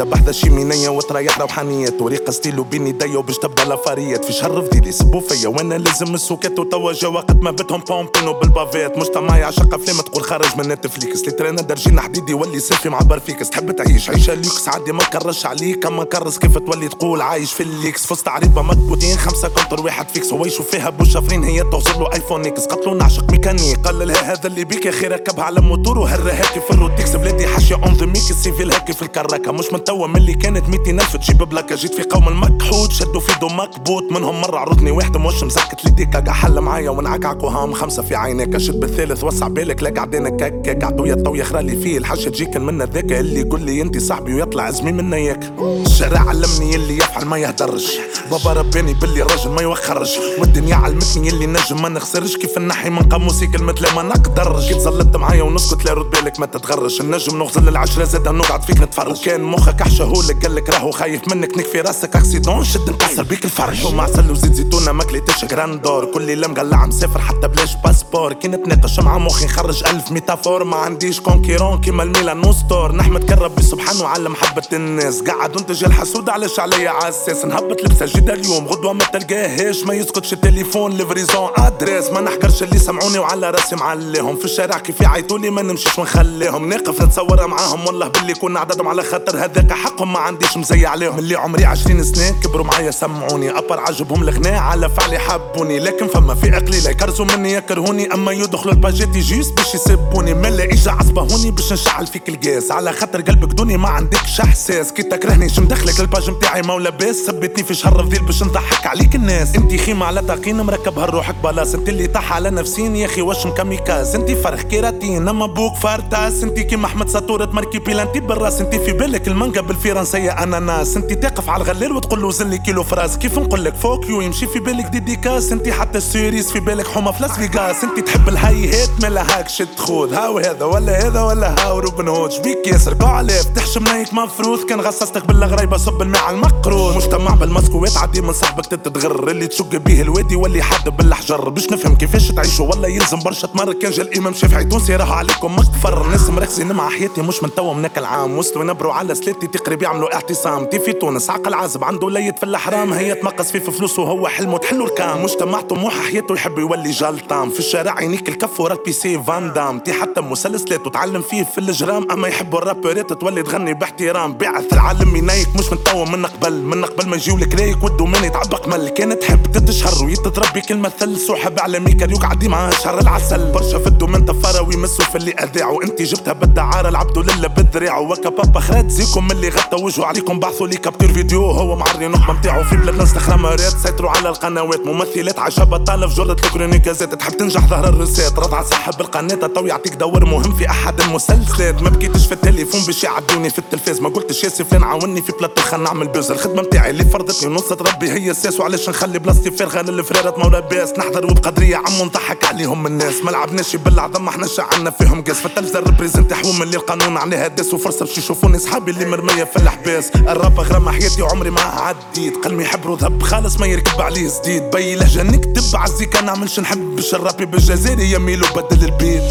وحيدة بحذا شي مينية وتريح روحانيات طريقة ستيلو بين يديا وباش تبدأ لافاريات. في شهر فضيل يسبوا فيا. وأنا لازم السكات وتوا جا وقت ما بتهم بومبينو بالبافات مجتمع يعشق افلام تقول خارج من نتفليكس. اللي ترانا درجينا حديدي ولي سيلفي مع برفيكس تحب تعيش عيشة ليكس عادي ما كرش عليك. اما كرس كيف تولي تقول عايش في الليكس. فزت عريضة مكبوتين خمسة كونتر واحد فيكس. هو يشوف فيها بوشافرين هي توصل له ايفون إكس قتلوا نعشق ميكانيك. قال لها هذا اللي بيك يا ركبها على موتور وهرها هاكي في الروتكس بلادي حاشية اون ذا ميك السيفيل هاكي في الكراكة. مش من توا ملي كانت ميتين الف تجيب بلاكة جيت في قوم المكحود شدوا في دو مكبوت منهم مرة عرضني واحد موش مسكت لي ديكا حل معايا ونعكعك وهام خمسة في عينيك شد بالثالث وسع بالك لا قاعدين كك عطوية طوية خرالي فيه. الحشة تجيك من ذاك اللي يقول لي انت صاحبي ويطلع زمي منا ياك الشارع علمني اللي يفعل ما يهدرش. بابا رباني باللي الراجل ما يوخرش. والدنيا علمتني اللي نجم ما نخسرش. كيف النحي من قاموسي كلمة لا ما نقدرش. كي تزلت معايا ونسكت لا رد بالك ما تتغرش. النجم نغزل العشرة زاد نقعد فيك نتفرج. وكان مخك احشهولك قالك راهو خايف منك. نكفي راسك أكسيدون شد نكسر بيك الفرج ومع عسل وزيت زيتونة ماكلتش جراندور كل ليلة مقلع مسافر حتى بلاش باسبور. كي نتناقش مع مخي نخرج ألف ميتافور. ما عنديش كونكيرون كيما الميلان نوستور نحمد كربي سبحانه على محبة الناس. قاعد وانتج الحسود علاش عليا عساس؟ نهبط لبسة جديدة اليوم. غدوة ما تلقاهاش ما يسكتش التليفون. ليفريزون أدريس. ما نحكرش اللي سمعوني وعلى راسي معليهم. في الشارع كيف يعيطولي ما نمشيش ونخليهم. ناقف نتصور معاهم والله باللي كنا عددهم على خاطر هذاك حقهم ما عنديش مزي عليهم. اللي عمري عشرين سنة كبروا معايا سمعوني. أبر عجبهم الغناء على فعلي حبوني لكن فما في قليل يكرزوا مني يكرهوني. أما يدخلوا الباجيتي جيس باش يسبوني. ملا إجا عصبهوني باش نشعل فيك الجاز على خاطر قلبك دوني ما عندكش إحساس. كي تكرهني شو مدخلك الباج متاعي ما لاباس سبتني في شهر فضيل باش نضحك عليك الناس. أنتي خيمة على تقين مركبها روحك بلاص أنت اللي طاح على نفسين يا أخي واش مكاميكاز أنتي فرخ كيراتين أما بوك فارتاس أنتي كيما أحمد ساتورة مركي بيلانتي بالراس. أنتي في بالك المانجا بالفرنسية اناناس أنتي تقف على الغلال وتقول له زلي كيلو فراس. كيف نقول لك؟ فوك يو يمشي في بالك ديديكاس أنتي حتى السيريز في بالك حومة في لاس فيغاس أنتي تحب الهاي هيت ملا هاك شد خود. هاو هذا ولا هذا ولا هاو روبن هود. بيك ياسر قاع عليه تحش منيك مفروض كان غصصتك بالغريبة صب الماء على المقروض. مجتمع بالمسكوات عادي من صاحبك تتغر اللي تشق بيه الوادي واللي حاد بالحجر باش نفهم كيفاش تعيشوا ولا يلزم برشا تمر كان جا الإمام شافعي تونسي راهو عليكم مغفر ناس مركزين مع حياتي مش من توا منك العام وصلوا ينبروا على سلاتي تقريب يعملوا اعتصام. تي في تونس. عقل عازب. عنده ليت في الأحرام. هي تمقص فيه في فلوسه وهو حلمه. تحلو الكام. مجتمع طموح حياته يحب يولي جلطام في الشارع عينيك الكف ورا البي سي فان دام. تي حتى مسلسلات وتعلم فيه في الجرام. أما يحبوا الرابرات تولي تغني باحترام. بعث العالم ينايك. مش من توا من قبل من قبل ما يجيولك رايك ودو من يتعبق مل. كانت تحب تتشهر ويتتربي كلمة ثل. سحب على ميكا يقعد معاها شهر العسل. برشا فدو من تفارة ويمسوا في اللي اذاعوا انت جبتها بالدعارة. العبدو لله بالذراع وكا بابا خرات زيكم اللي غطى وجهه عليكم بعثوا لي كابتور فيديو هو معري نقمة متاعو في بلاد انستغرام رات سيطروا على القنوات ممثلات عشبة طالف جرة الكرونيكازات تحب تنجح ظهر الرسات رضع صاحب القناة تو يعطيك دور مهم في أحد المسلسلات. ما بكيتش في التليفون باش يعدوني في التلفاز ما قلتش ياسي فلان عاوني في بلاتو خلنا نعمل buzz الخدمة متاعي اللي فرضتني نصة ربي هي الساس وعلاش نخلي بلاصتي فارغة للفرارة مولا باس نحضر وبقدرية عمو نضحك عليهم الناس. ما لعبناش بالعظم إحنا شعلنا فيهم قاس فتلفزة represent حوم اللي القانون عليها داس وفرصة باش يشوفوني صحابي اللي مرمية في الحباس الراب غرام حياتي عمري ما عديت قلبي يحب ذهب خالص ما يركب عليه جديد بي لهجة نكتب عزيك نعملش باش الرابي بالجزائري. يميلو بدل البيت.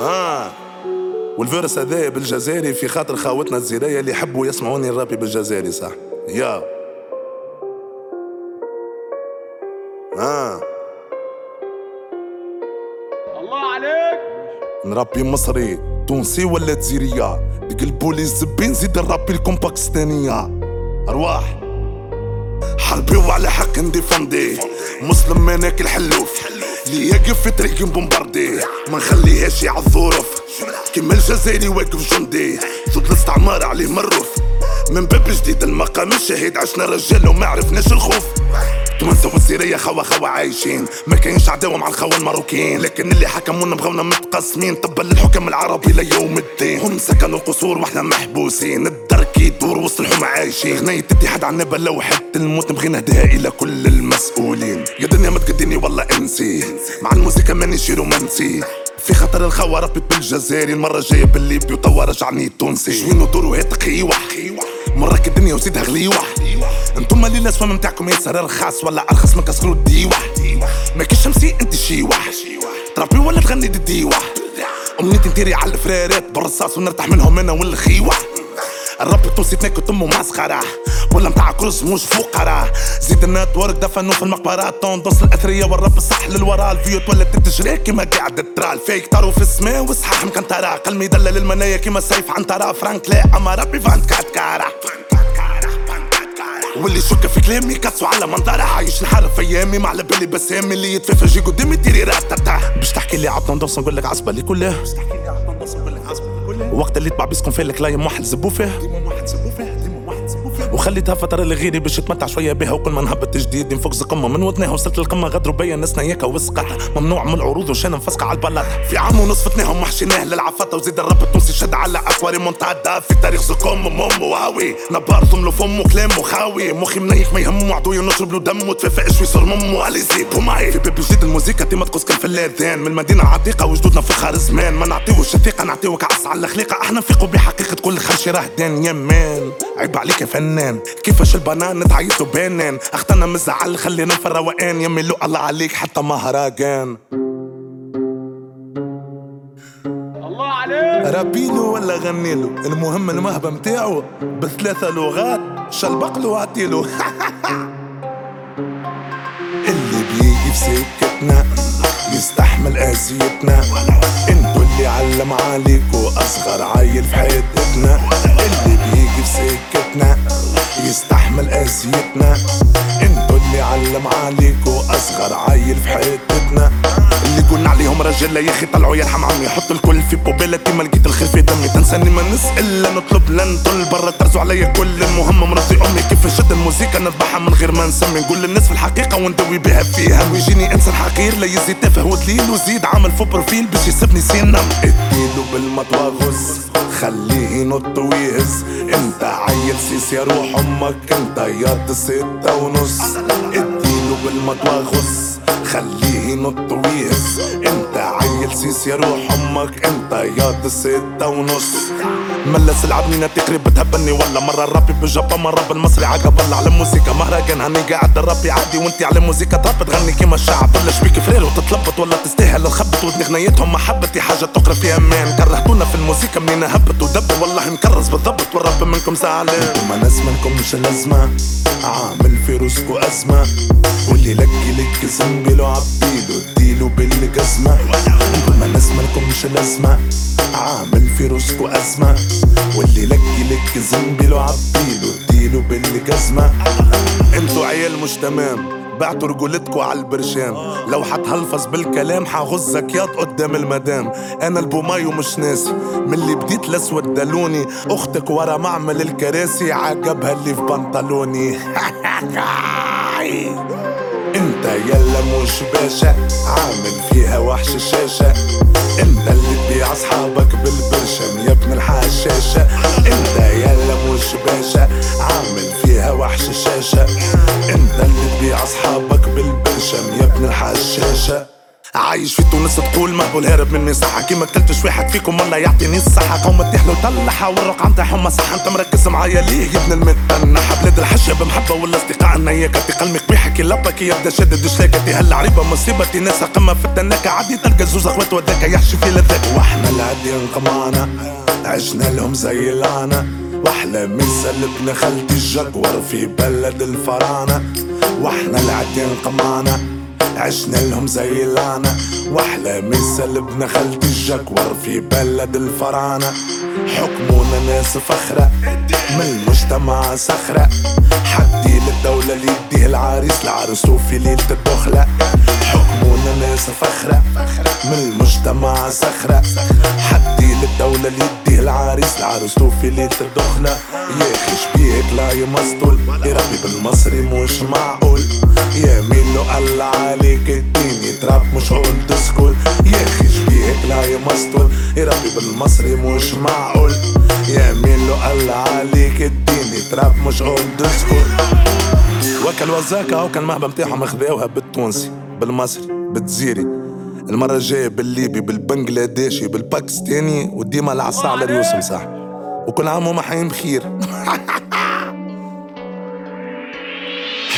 آه. والفيرس هذايا بالجزائري في خاطر خاوتنا الزرايا اللي يحبوا يسمعوني الرابي بالجزائري صح؟ يا. نربي مصري تونسي ولا جزيرية يقلبوا لي الزبين زيد نربي لكم باكستانية. أرواح. حربي وعلى حق نديفندي. مسلم ما ناكل حلوف. اللي يقف في طريق بومباردي. ما نخليهاش يعض الظروف كيما الجزائري واقف جندي. ضد الاستعمار عليه مروف من باب جديد المقام الشهيد عشنا رجال وما عرفناش الخوف. تونسة والسيرية خوا خوا عايشين. ما كاينش عداوة مع الخوا الماروكين لكن اللي حكمونا بغونا متقسمين طبا للحكم العربي ليوم الدين. هم سكنوا القصور وإحنا محبوسين. الدرك يدور وسط الحومة عايشين. غنية اتحاد عنا بلوحة الموت. نبغي نهديها إلى كل المسؤولين. يا دنيا ما تقديني والله انسي. مع الموسيقى مانيش رومانسي في خطر الخوا ربي بالجزائري المرة الجاية بالليبي وتوا رجعني تونسي. شوينو دورو هات قيوح مرك الدنيا وزيدها غليوح أنتم اللي الاسوام متاعكم ياسر رخاص ولا أرخص من كسرو الديوح ماكي شمسي انت شيوح تربي ولا تغني دي ديوح امنيتي نتيري على الفرارات بالرصاص ونرتاح منهم أنا والخيوح الرب التونسي تناكل تمه مسخرة ولا متاع كروز مش فقرة. زيد النتورك دفنوا في المقبرات توندوس الأثرية والرب الصح للورا. الفيوت ولا تتجري كيما قاعد ترى الفيك طاروا في السماء وصحاح مكنترة قلبي دلل المنايا كيما سيف عنترة فرانك لا أما ربي فانت كاتكارة واللي شك في كلامي كسوا على منظرة عايش الحالة في أيامي. مع بالي بسامي اللي يتفافى جي قدامي تيري راتتا باش تحكي لي عالطندوس نقول لك عصبة لي كلها وقت اللي تبع بيسكن فيلك لا يم واحد زبو فيه. وخليتها فترة لغيري باش يتمتع شوية بها وكل ما نهبط جديد نفوق قمة. من ودنها وصلت للقمة غدروا بيا ناس نياكا وسقط ممنوع من العروض وشانا مفسقة على البلاط في عام ونص فتناهم وحشيناه للعفطة وزيد الرب التونسي شد على اكواري مونتادا في تاريخ زكم ومم وهاوي. نبار ضملو فم وكلام وخاوي مخي منيح ما يهمو عدوي نشرب له دم وتفافق شوي صار مم وعلي زيد ومعي في بيب جديد الموسيقى ديما تقص كل في الأذان. من المدينة عتيقة وجدودنا في خار زمان. ما نعطيوش الثقة نعطيوك عص على الخليقة إحنا نفيقوا بحقيقة كل خرشي رهدان يا مان. عيب عليك يا فنان. كيفاش البنان تعيطوا بانان اختنا مزعل خلينا في الروقان يمي لو الله عليك حتى مهرجان الله عليك. رابيلو ولا غنيلو المهم المهبة متاعو بثلاثة لغات شلبقلو عطيلو اللي بيجي في سكتنا يستحمل اذيتنا انتو اللي علم عليكو اصغر عيل في حياتنا. في سكتنا يستحمل أذيتنا. انتو اللي علم عليكو اصغر عيل في حياتنا. اللي قلنا عليهم رجال يا أخي طلعوا يرحم عمي حط الكل في بوبيلتي ما لقيت الخير في دمي. تنساني ما نسأل لا نطلب لا نطل برا ترزوا عليا كل المهم مرضي امي كيف نشد الموسيقى نذبحها من غير ما نسمي. نقول للناس في الحقيقة وندوي بها فيها. ويجيني إنسان حقير لا يزيد تافه ودليل وزيد عامل فو بروفيل باش يسبني سينم اديله بالمطوى غز خليه ينط ويهز. انت عيل سيس يا روح أمك انت يا ستة ونص. اديله بالمطوى غز خليه ينط ويهز انت عيل سيس يا روح أمك. أنت يا ستة ونص. ملس العبنينة تقريب بتهبني ولا مرة الرابي بالجابا مرة بالمصري عقب الله على موسيقى مهرجان هني قاعد الرابي عادي. وأنتي على موسيقى تراب تغني كيما الشعب. ولا شبيك فرير وتتلبط ولا تستاهل الخبط ودني غنيتهم محبتي. حاجة تقرأ في أمان كرهتونا في الموسيقى منين هبط ودب والله مكرس بالضبط والرب منكم زعلان ما ناس منكم مش لازمة عامل في روسكو أزمة. واللي لقي لك زنبيلو عبيلو اديله بالجزمة مش لازمة عامل في روسكو أزمة. واللي لقي لك زنبيلو عبيلو اديله بالجزمة. أنتوا عيال مش تمام. بعتوا رجولتكوا على البرشام. لو حتهلفظ بالكلام حغزك ياض قدام المدام. أنا البوماي ومش ناسي. من اللي بديت الأسود دلوني أختك ورا معمل الكراسي. عجبها اللي في بنطلوني. انت يلا مش باشا عامل فيها وحش الشاشة. انت اللي تبيع اصحابك بالبرشم يا ابن الحشاشة انت يلا مش باشا عامل فيها وحش الشاشة. انت اللي تبيع اصحابك بالبرشم يا ابن الحشاشة عايش في تونس تقول مهبول هارب من مساحة. كيما كلتش واحد فيكم الله يعطيني الصحة. قوم تحلو طلعها والرقعة متاعهم صح انت مركز معايا ليه يا ابن المتنحة بلاد الحشة بمحبة ولا اصدقاء؟ النياكة قلبك بيحكي لبك يبدا شدد شلاكتي هلا. عريبة مصيبتي ناس قمة في التناكة عادي تلقى زوز أخوات وداك يحشي في لذاك وإحنا العديان قمعنا عشنا لهم زي العنا واحلى مثل ابن خالتي الجكور في بلد الفراعنة وإحنا العديان قمعنا عشنا لهم زي اللعنة واحلى مثل ابن خالتي الجكور في بلد الفراعنة حكمونا ناس فخرة من المجتمع صخرة. حدي للدولة اللي يديه العريس لعرسه في ليلة الدخلة. حكمونا ناس فخرة من المجتمع صخرة. حدي للدولة اللي يديه العريس لعرسته في ليلة الدخلة. يا أخي شبيك لا يمسطول يا ربي بالمصري مش معقول. يا مين قال عليك اديني تراب مش اولد سكول. يا أخي شبيك لا يمسطول يا ربي بالمصري مش معقول. يا مين قال عليك اديني تراب مش اولد سكول. وكل وزاكا هو كان مهبة متاعهم خذاوها بالتونسي بالمصري بالجزيري. المرة الجاية بالليبي بالبنجلاديشي بالباكستاني وديما العصا على ريوسهم صح وكل عام وهم حيين بخير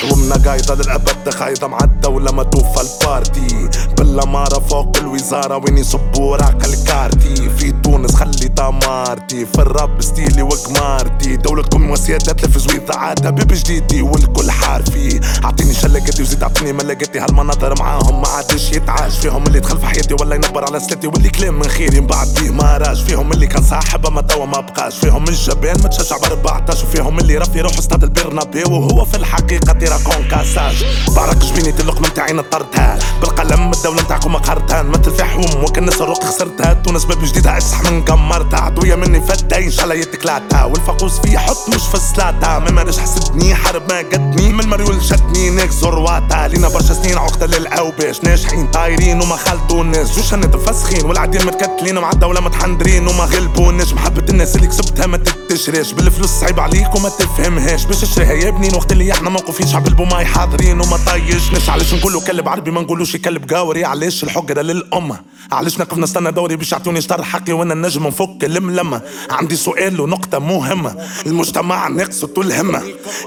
حومنا قايدة للأبد خايضة مع الدولة ما توفى البارتي بالأمارة فوق الوزارة وين يصبوا راق الكارتي. في تونس خلي تمارتي في الراب ستيلي وقمارتي. دولتكم وسيادات لفز وإذاعاتها بيب جديدي والكل حارفي. أعطيني شلقتي وزيد أعطيني ملقتي. هالمناظر معاهم ما عادش يتعاش. فيهم اللي دخل في حياتي ولا ينبر على سلتي. واللي كلام من خيري من بعد بيه ما راش. فيهم اللي كان صاحب اما توا ما بقاش. فيهم الجبان ما تشجع ب 14 وفيهم اللي رفي يروح استاد البرنابيو. وهو في الحقيقة تيراكون كاساج. بعرق جبيني اللقمة متاعي نطرتها بالقلم الدولة متاعكم قهرتها نمثل في حوم وكنس الروق خسرتها. تونس باب جديدة اسح من قمرتها. عدوية مني فداي إن شاء الله يتكلاتها والفقوس في حط مش في سلاتها ما مارش حسدني حرب ما قدني من مريول شدني نيك زرواتا لينا برشا سنين عقدة للأوباش. ناجحين طايرين وما خلطوناش جوش متفسخين والعدين متكتلين مع الدولة متحندرين وما غلبوناش. محبة الناس اللي كسبتها ما تتشريش. بالفلوس صعيب عليك وما تفهمهاش. باش تشريها يا ابني وقت اللي إحنا موقفين شعب البوماي حاضرين وما طيشناش علاش نقولوا كلب عربي؟ ما نقولوش كلب قاوري علاش الحقرة للأمة؟ علاش نقف نستنى دوري باش يعطوني شطر حقي وأنا النجم نفك الملمة؟ عندي سؤال ونقطة مهمة. المجتمع ناقصه الهمة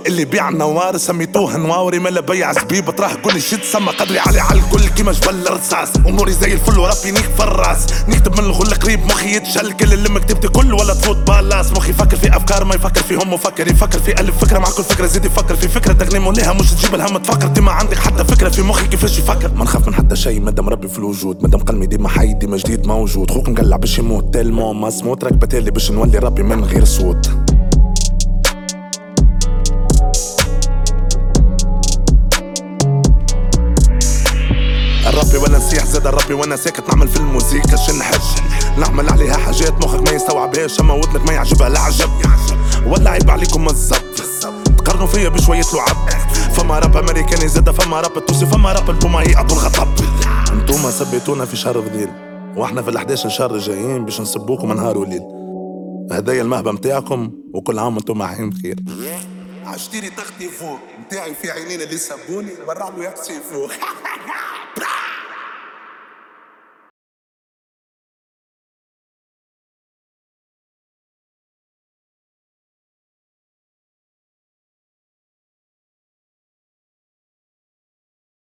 اللي بيع نوار سميتوه نواوري. ملا بيع زبيب طرح كل شي تسمى. قدري علي على الكل كيما جبل رصاص أموري زي الفل وربي نيك في الراس من الغل قريب مخي يتشل. كل اللي مكتبتي كل ولا تفوت بالاس. مخي يفكر في أفكار ما يفكر فيهم مفكر يفكر في ألف فكرة. مع كل فكرة زيد يفكر في فكرة. تغنيم وليها مش تجيب الهم. تفكر دي ما عندك حتى فكرة. في مخي كيفاش يفكر؟ ما نخاف من حتى شيء. مادام ربي في الوجود مادام قلبي ديما حي ديما جديد موجود. خوك مقلع باش يموت. تلمو ما سموت راك بتالي باش نولي ربي من غير صوت. ولا نسيح زاد الربي وأنا ساكت. نعمل في الموسيقى شنحب نعمل عليها حاجات مخك ما يستوعبهاش أما ودنك ما يعجبها العجب ولا عيب عليكم الزبط تقارنوا فيا بشوية لعب. فما راب أمريكاني زاد فما راب التونسي فما راب البوماي أبو الغطب انتوما سبيتونا في شهر فضيل وإحنا في ال11 شهر جايين باش نسبوكم نهار وليل هدايا المهبة متاعكم وكل عام وأنتم عايشين بخير. عشتيري تختي فوق. متاعي في عينين اللي سبوني ورع له يكسي فوق.